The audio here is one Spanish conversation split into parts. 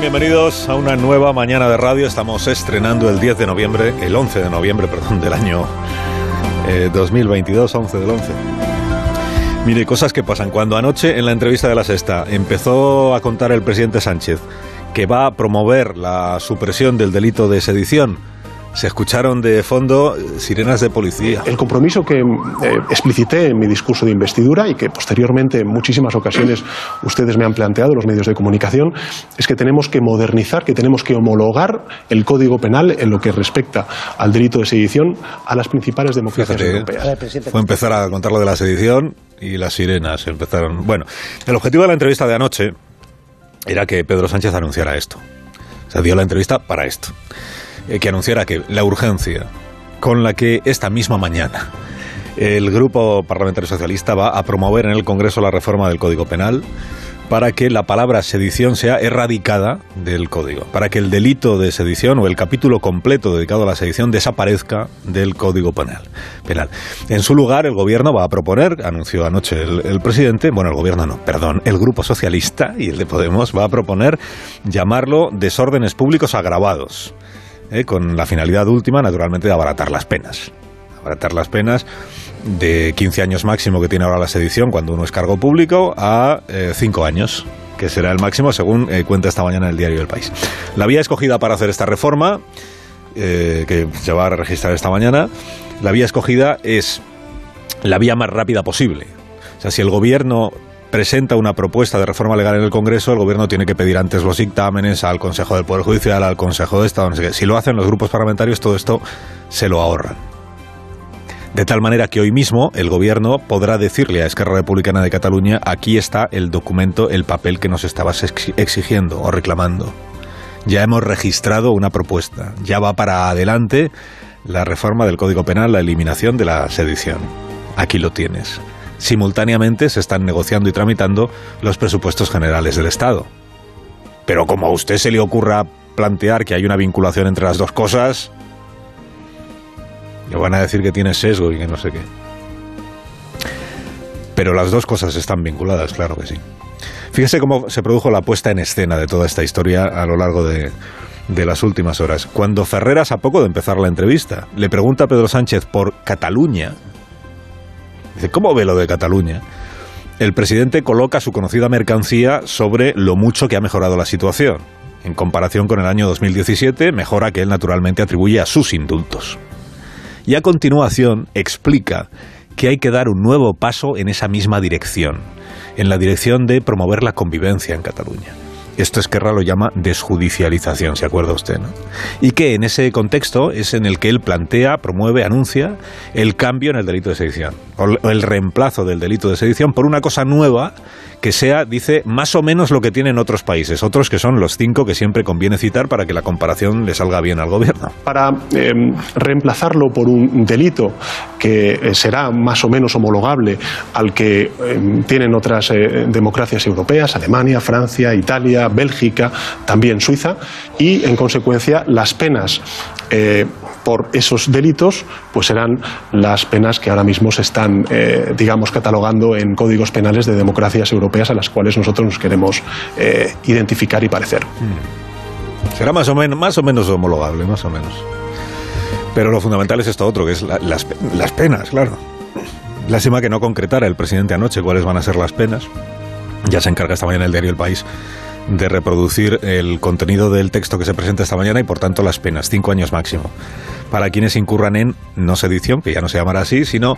Bienvenidos a una nueva mañana de radio. Estamos estrenando el 10 de noviembre, el 11 de noviembre, perdón, del año eh, 2022, 11 del 11. Mire, cosas que pasan. Cuando anoche en la entrevista de la sexta empezó a contar el presidente Sánchez que va a promover la supresión del delito de sedición, se escucharon de fondo eh, sirenas de policía. El compromiso que eh, explicité en mi discurso de investidura y que posteriormente en muchísimas ocasiones ustedes me han planteado, los medios de comunicación, es que tenemos que modernizar, que tenemos que homologar el Código Penal en lo que respecta al delito de sedición a las principales democracias Fíjate, europeas. Fue empezar a contar lo de la sedición y las sirenas empezaron. Bueno, el objetivo de la entrevista de anoche era que Pedro Sánchez anunciara esto. O sea, dio la entrevista para esto. Eh, que anunciara que la urgencia con la que esta misma mañana el Grupo Parlamentario Socialista va a promover en el Congreso la reforma del Código Penal para que la palabra sedición sea erradicada del código, para que el delito de sedición o el capítulo completo dedicado a la sedición desaparezca del Código Penal. penal. En su lugar, el gobierno va a proponer, anunció anoche el, el presidente, bueno, el gobierno no, perdón, el Grupo Socialista y el de Podemos va a proponer llamarlo desórdenes públicos agravados, ¿eh? con la finalidad última, naturalmente, de abaratar las penas. Abaratar las penas de 15 años máximo que tiene ahora la sedición cuando uno es cargo público a 5 años que será el máximo según eh, cuenta esta mañana el diario El País. La vía escogida para hacer esta reforma, eh, que se va a registrar esta mañana, la vía escogida es la vía más rápida posible. O sea, si el gobierno presenta una propuesta de reforma legal en el Congreso, el gobierno tiene que pedir antes los dictámenes al Consejo del Poder Judicial, al Consejo de Estado. Si lo hacen los grupos parlamentarios, todo esto se lo ahorran. De tal manera que hoy mismo el gobierno podrá decirle a Esquerra Republicana de Cataluña aquí está el documento, el papel que nos estabas exigiendo o reclamando. Ya hemos registrado una propuesta. Ya va para adelante la reforma del Código Penal, la eliminación de la sedición. Aquí lo tienes. Simultáneamente se están negociando y tramitando los presupuestos generales del Estado. Pero como a usted se le ocurra plantear que hay una vinculación entre las dos cosas, le van a decir que tiene sesgo y que no sé qué. Pero las dos cosas están vinculadas, claro que sí. Fíjese cómo se produjo la puesta en escena de toda esta historia a lo largo de, de las últimas horas. Cuando Ferreras, a poco de empezar la entrevista, le pregunta a Pedro Sánchez por Cataluña, dice, ¿cómo ve lo de Cataluña? El presidente coloca su conocida mercancía sobre lo mucho que ha mejorado la situación. En comparación con el año 2017, mejora que él naturalmente atribuye a sus indultos y a continuación explica que hay que dar un nuevo paso en esa misma dirección, en la dirección de promover la convivencia en Cataluña. Esto Esquerra lo llama desjudicialización, ¿se acuerda usted? ¿no? Y que en ese contexto es en el que él plantea, promueve, anuncia el cambio en el delito de sedición, o el reemplazo del delito de sedición por una cosa nueva que sea, dice, más o menos lo que tienen otros países, otros que son los cinco que siempre conviene citar para que la comparación le salga bien al gobierno. Para eh, reemplazarlo por un delito que eh, será más o menos homologable al que eh, tienen otras eh, democracias europeas, Alemania, Francia, Italia, Bélgica, también Suiza, y en consecuencia las penas eh, por esos delitos pues serán las penas que ahora mismo se están, eh, digamos, catalogando en códigos penales de democracias europeas a las cuales nosotros nos queremos eh, identificar y parecer. Será más o, menos, más o menos homologable, más o menos. Pero lo fundamental es esto otro, que es la, las, las penas, claro. Lástima que no concretara el presidente anoche cuáles van a ser las penas. Ya se encarga esta mañana el diario El País de reproducir el contenido del texto que se presenta esta mañana y por tanto las penas, cinco años máximo. Para quienes incurran en no sedición, que ya no se llamará así, sino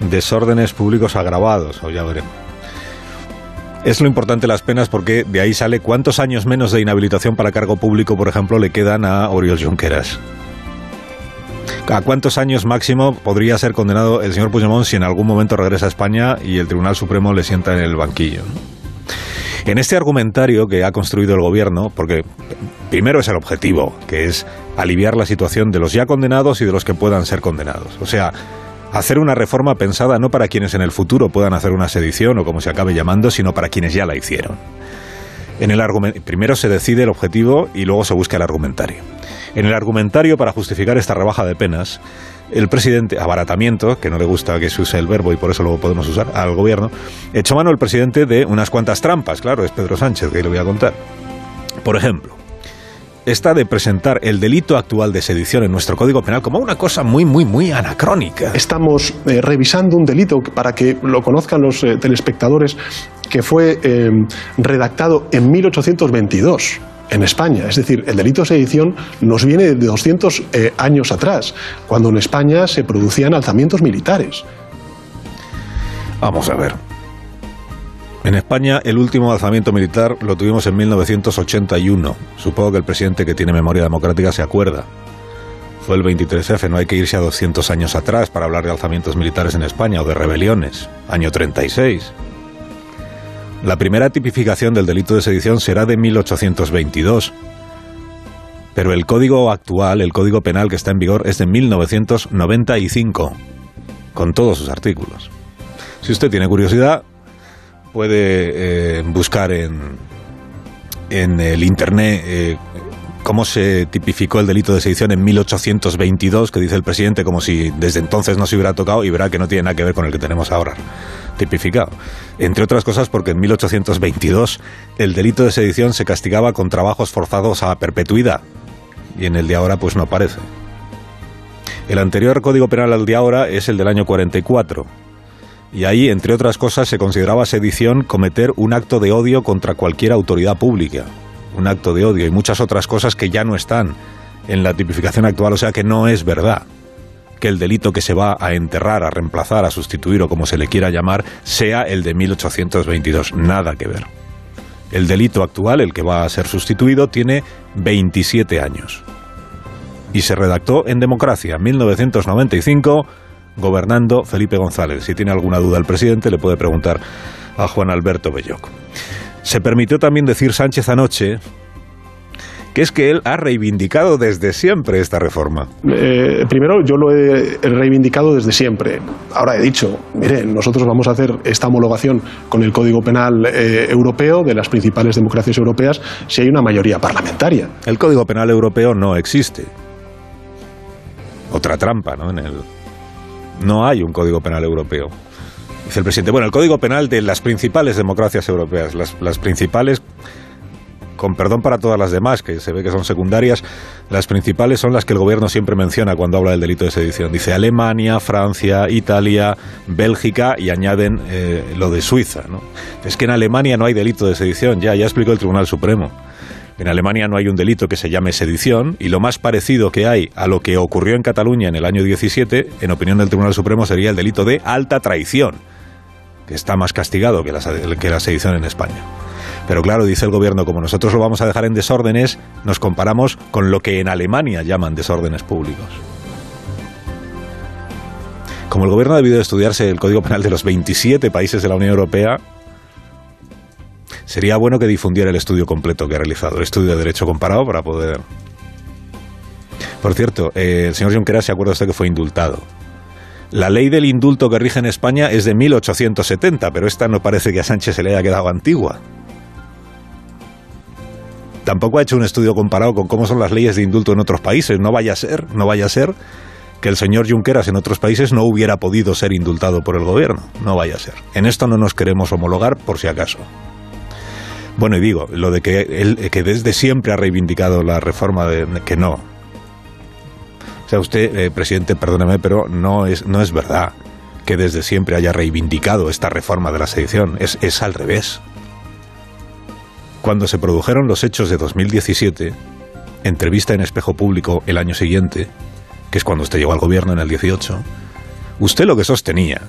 desórdenes públicos agravados, o ya veremos. Es lo importante las penas porque de ahí sale cuántos años menos de inhabilitación para cargo público, por ejemplo, le quedan a Oriol Junqueras. ¿A cuántos años máximo podría ser condenado el señor Puigdemont si en algún momento regresa a España y el Tribunal Supremo le sienta en el banquillo? En este argumentario que ha construido el gobierno, porque primero es el objetivo, que es aliviar la situación de los ya condenados y de los que puedan ser condenados. O sea, hacer una reforma pensada no para quienes en el futuro puedan hacer una sedición o como se acabe llamando, sino para quienes ya la hicieron. En el primero se decide el objetivo y luego se busca el argumentario. En el argumentario para justificar esta rebaja de penas, el presidente, abaratamiento, que no le gusta que se use el verbo y por eso lo podemos usar, al gobierno, echó mano el presidente de unas cuantas trampas, claro, es Pedro Sánchez, que le voy a contar. Por ejemplo, esta de presentar el delito actual de sedición en nuestro Código Penal como una cosa muy, muy, muy anacrónica. Estamos eh, revisando un delito para que lo conozcan los eh, telespectadores que fue eh, redactado en 1822 en España. Es decir, el delito de sedición nos viene de 200 años atrás, cuando en España se producían alzamientos militares. Vamos a ver. En España el último alzamiento militar lo tuvimos en 1981. Supongo que el presidente que tiene memoria democrática se acuerda. Fue el 23F, no hay que irse a 200 años atrás para hablar de alzamientos militares en España o de rebeliones. Año 36. La primera tipificación del delito de sedición será de 1822. Pero el código actual, el código penal que está en vigor, es de 1995, con todos sus artículos. Si usted tiene curiosidad, puede eh, buscar en, en el Internet eh, cómo se tipificó el delito de sedición en 1822, que dice el presidente, como si desde entonces no se hubiera tocado, y verá que no tiene nada que ver con el que tenemos ahora tipificado. Entre otras cosas porque en 1822 el delito de sedición se castigaba con trabajos forzados a perpetuidad, y en el de ahora pues no aparece. El anterior Código Penal al de ahora es el del año 44 y ahí, entre otras cosas, se consideraba sedición cometer un acto de odio contra cualquier autoridad pública. Un acto de odio y muchas otras cosas que ya no están en la tipificación actual, o sea que no es verdad que el delito que se va a enterrar, a reemplazar, a sustituir o como se le quiera llamar, sea el de 1822. Nada que ver. El delito actual, el que va a ser sustituido, tiene 27 años. Y se redactó en democracia, 1995 gobernando Felipe González. Si tiene alguna duda el presidente, le puede preguntar a Juan Alberto Belloc. Se permitió también decir Sánchez anoche que es que él ha reivindicado desde siempre esta reforma. Eh, primero, yo lo he reivindicado desde siempre. Ahora he dicho, mire, nosotros vamos a hacer esta homologación con el Código Penal eh, Europeo de las principales democracias europeas si hay una mayoría parlamentaria. El Código Penal Europeo no existe. Otra trampa, ¿no? En el, no hay un código penal europeo. Dice el presidente, bueno, el código penal de las principales democracias europeas, las, las principales con perdón para todas las demás, que se ve que son secundarias, las principales son las que el gobierno siempre menciona cuando habla del delito de sedición. Dice Alemania, Francia, Italia, Bélgica y añaden eh, lo de Suiza. ¿no? Es que en Alemania no hay delito de sedición, ya, ya explicó el Tribunal Supremo. En Alemania no hay un delito que se llame sedición y lo más parecido que hay a lo que ocurrió en Cataluña en el año 17, en opinión del Tribunal Supremo, sería el delito de alta traición, que está más castigado que la, sedición en España. Pero claro, dice el gobierno, como nosotros lo vamos a dejar en desórdenes, nos comparamos con lo que en Alemania llaman desórdenes públicos. Como el gobierno ha debido estudiarse el Código Penal de los 27 países de la Unión Europea, Sería bueno que difundiera el estudio completo que ha realizado, el estudio de derecho comparado para poder... Por cierto, eh, el señor Junqueras se acuerda usted que fue indultado. La ley del indulto que rige en España es de 1870, pero esta no parece que a Sánchez se le haya quedado antigua. Tampoco ha hecho un estudio comparado con cómo son las leyes de indulto en otros países. No vaya a ser, no vaya a ser que el señor Junqueras en otros países no hubiera podido ser indultado por el gobierno. No vaya a ser. En esto no nos queremos homologar por si acaso. Bueno, y digo, lo de que él que desde siempre ha reivindicado la reforma de que no. O sea, usted, eh, presidente, perdóneme, pero no es, no es verdad que desde siempre haya reivindicado esta reforma de la sedición. Es, es al revés. Cuando se produjeron los hechos de 2017, entrevista en espejo público el año siguiente, que es cuando usted llegó al gobierno en el 18, usted lo que sostenía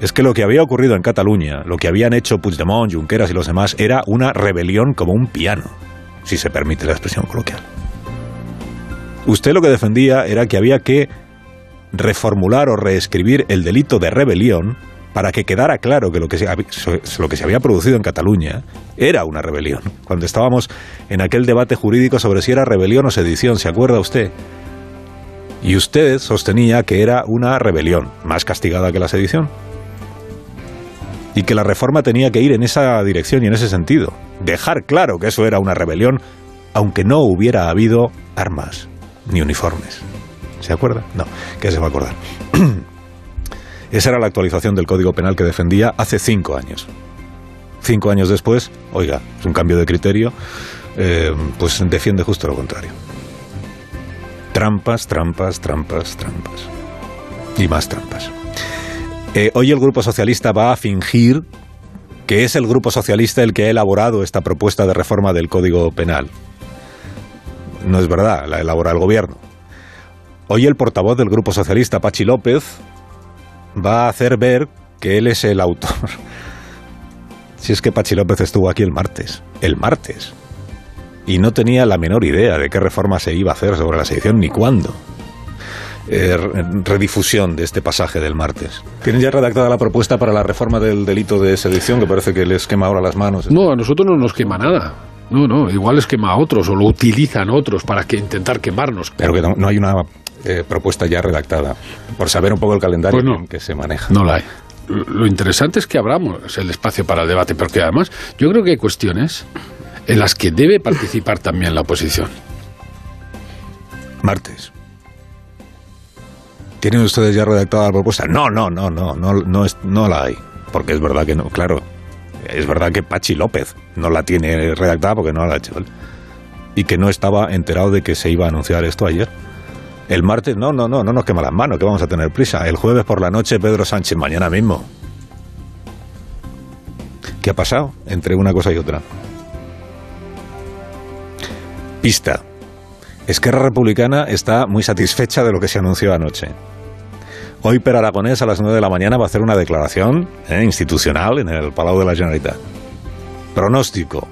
es que lo que había ocurrido en Cataluña, lo que habían hecho Puigdemont, Junqueras y los demás, era una rebelión como un piano, si se permite la expresión coloquial. Usted lo que defendía era que había que reformular o reescribir el delito de rebelión para que quedara claro que lo que, se, lo que se había producido en Cataluña era una rebelión. Cuando estábamos en aquel debate jurídico sobre si era rebelión o sedición, ¿se acuerda usted? Y usted sostenía que era una rebelión, más castigada que la sedición. Y que la reforma tenía que ir en esa dirección y en ese sentido. Dejar claro que eso era una rebelión, aunque no hubiera habido armas ni uniformes. ¿Se acuerda? No, ¿qué se va a acordar? Esa era la actualización del Código Penal que defendía hace cinco años. Cinco años después, oiga, es un cambio de criterio, eh, pues defiende justo lo contrario. Trampas, trampas, trampas, trampas. Y más trampas. Eh, hoy el Grupo Socialista va a fingir que es el Grupo Socialista el que ha elaborado esta propuesta de reforma del Código Penal. No es verdad, la elabora el Gobierno. Hoy el portavoz del Grupo Socialista, Pachi López, va a hacer ver que él es el autor. si es que Pachi López estuvo aquí el martes. El martes y no tenía la menor idea de qué reforma se iba a hacer sobre la sedición ni cuándo. Eh, redifusión de este pasaje del martes. ¿Tienen ya redactada la propuesta para la reforma del delito de sedición que parece que les quema ahora las manos? No, a nosotros no nos quema nada. No, no, igual les quema a otros o lo utilizan otros para que intentar quemarnos. Pero que no, hay una eh, propuesta ya redactada, por saber un poco el calendario pues que se maneja. No la hay. Lo interesante es que abramos el espacio para el debate, porque además yo creo que hay cuestiones en las que debe participar también la oposición. Martes. ¿Tienen ustedes ya redactada la propuesta? No, no, no, no, no, no, es, no la hay. Porque es verdad que no, claro. Es verdad que Pachi López no la tiene redactada porque no la ha hecho él. Y que no estaba enterado de que se iba a anunciar esto ayer. El martes, no, no, no, no nos quema las manos, que vamos a tener prisa. El jueves por la noche, Pedro Sánchez, mañana mismo. ¿Qué ha pasado entre una cosa y otra? Pista. Esquerra Republicana está muy satisfecha de lo que se anunció anoche. Hoy Per Aragonés a las 9 de la mañana va a hacer una declaración eh, institucional en el Palau de la Generalitat. Pronóstico.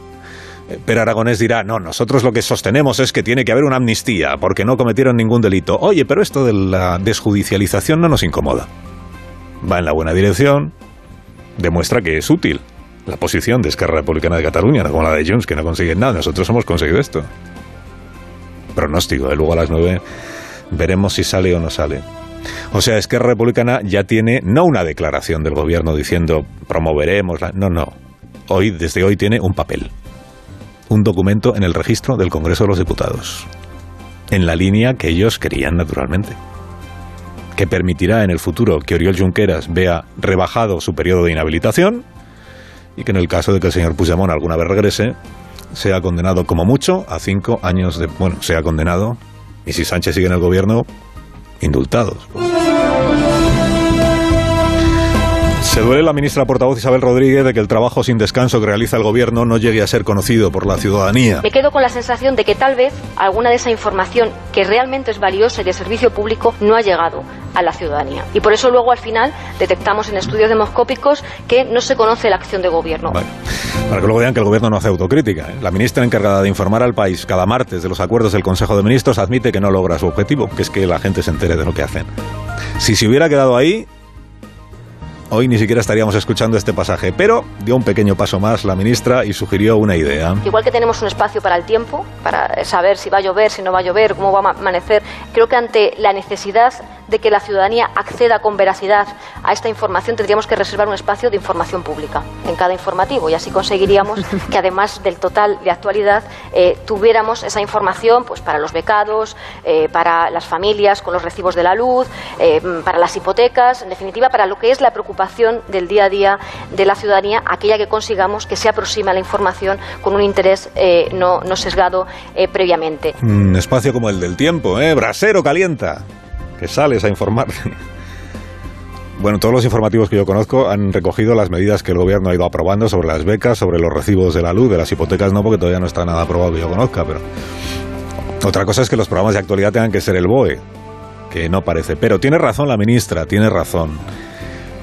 Eh, per Aragonés dirá, no, nosotros lo que sostenemos es que tiene que haber una amnistía porque no cometieron ningún delito. Oye, pero esto de la desjudicialización no nos incomoda. Va en la buena dirección, demuestra que es útil la posición de Esquerra Republicana de Cataluña, no como la de Junts, que no consiguen nada. Nosotros hemos conseguido esto pronóstico. ¿eh? Luego a las nueve veremos si sale o no sale. O sea, es que Republicana ya tiene no una declaración del gobierno diciendo promoveremos la... No, no. Hoy, desde hoy tiene un papel. Un documento en el registro del Congreso de los Diputados. En la línea que ellos querían naturalmente. Que permitirá en el futuro que Oriol Junqueras vea rebajado su periodo de inhabilitación y que en el caso de que el señor Puigdemont alguna vez regrese, sea condenado como mucho a cinco años de... Bueno, sea condenado, y si Sánchez sigue en el gobierno, indultados. Se duele la ministra portavoz Isabel Rodríguez de que el trabajo sin descanso que realiza el gobierno no llegue a ser conocido por la ciudadanía. Me quedo con la sensación de que tal vez alguna de esa información que realmente es valiosa y de servicio público no ha llegado a la ciudadanía. Y por eso luego al final detectamos en estudios demoscópicos que no se conoce la acción de gobierno. para que luego digan que el gobierno no hace autocrítica. ¿eh? La ministra encargada de informar al país cada martes de los acuerdos del Consejo de Ministros admite que no logra su objetivo, que es que la gente se entere de lo que hacen. Si se hubiera quedado ahí, hoy ni siquiera estaríamos escuchando este pasaje, pero dio un pequeño paso más la ministra y sugirió una idea. Igual que tenemos un espacio para el tiempo, para saber si va a llover, si no va a llover, cómo va a amanecer, creo que ante la necesidad de que la ciudadanía acceda con veracidad a esta información, tendríamos que reservar un espacio de información pública en cada informativo y así conseguiríamos que además del total de actualidad eh, tuviéramos esa información pues para los becados, eh, para las familias con los recibos de la luz, eh, para las hipotecas, en definitiva para lo que es la preocupación del día a día de la ciudadanía, aquella que consigamos que se aproxime a la información con un interés no, no, sesgado previamente. Un espacio como el del tiempo, ¿eh? Brasero calienta que sales a informar. Bueno, todos los informativos que yo conozco han recogido las medidas que el gobierno ha ido aprobando sobre las becas, sobre los recibos de la luz, de las hipotecas no, porque todavía no está nada aprobado que yo conozca, pero otra cosa es que los programas de actualidad tengan que ser el BOE, que no parece. Pero tiene razón la ministra, tiene razón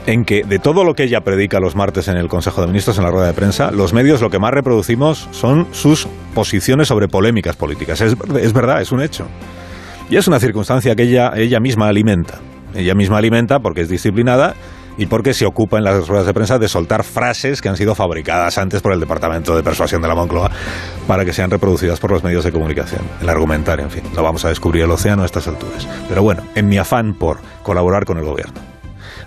en que de todo lo que ella predica los martes en el Consejo de Ministros, en la rueda de prensa, los medios lo que más reproducimos son sus posiciones sobre polémicas políticas. Es, es verdad, es un hecho. Y es una circunstancia que ella, ella misma alimenta. Ella misma alimenta porque es disciplinada y porque se ocupa en las ruedas de prensa de soltar frases que han sido fabricadas antes por el Departamento de Persuasión de la Moncloa para que sean reproducidas por los medios de comunicación. El argumentario, en fin, lo vamos a descubrir el océano a estas alturas. Pero bueno, en mi afán por colaborar con el gobierno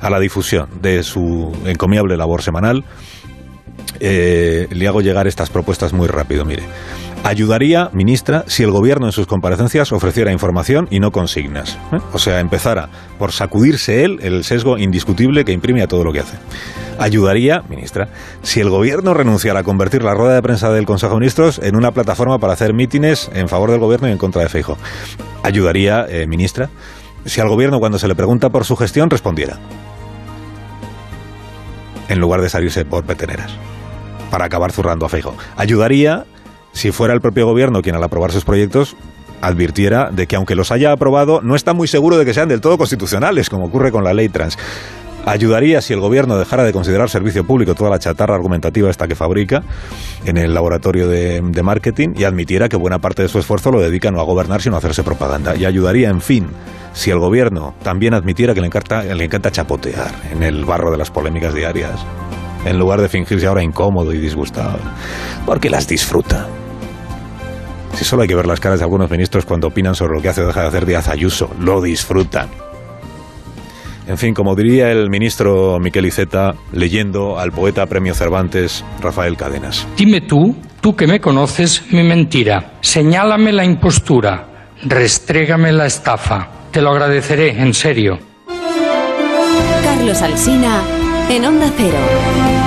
a la difusión de su encomiable labor semanal, eh, le hago llegar estas propuestas muy rápido. Mire, ayudaría, ministra, si el gobierno en sus comparecencias ofreciera información y no consignas. ¿eh? O sea, empezara por sacudirse él el sesgo indiscutible que imprime a todo lo que hace. Ayudaría, ministra, si el gobierno renunciara a convertir la rueda de prensa del Consejo de Ministros en una plataforma para hacer mítines en favor del gobierno y en contra de Feijo. Ayudaría, eh, ministra, si al gobierno cuando se le pregunta por su gestión respondiera. En lugar de salirse por peteneras para acabar zurrando a Feijo. Ayudaría si fuera el propio gobierno quien al aprobar sus proyectos advirtiera de que aunque los haya aprobado no está muy seguro de que sean del todo constitucionales, como ocurre con la ley trans. Ayudaría si el gobierno dejara de considerar servicio público toda la chatarra argumentativa esta que fabrica en el laboratorio de, marketing y admitiera que buena parte de su esfuerzo lo dedica no a gobernar sino a hacerse propaganda. Y ayudaría, en fin, si el gobierno también admitiera que le encanta, le encanta chapotear en el barro de las polémicas diarias en lugar de fingirse ahora incómodo y disgustado, porque las disfruta. Si solo hay que ver las caras de algunos ministros cuando opinan sobre lo que hace o deja de hacer Díaz Ayuso, lo disfrutan. En fin, como diría el ministro Miquel Iceta, leyendo al poeta premio Cervantes Rafael Cadenas. Dime tú, tú que me conoces, mi mentira. Señálame la impostura. Restrégame la estafa. Te lo agradeceré, en serio. Carlos Alsina, en Onda Cero.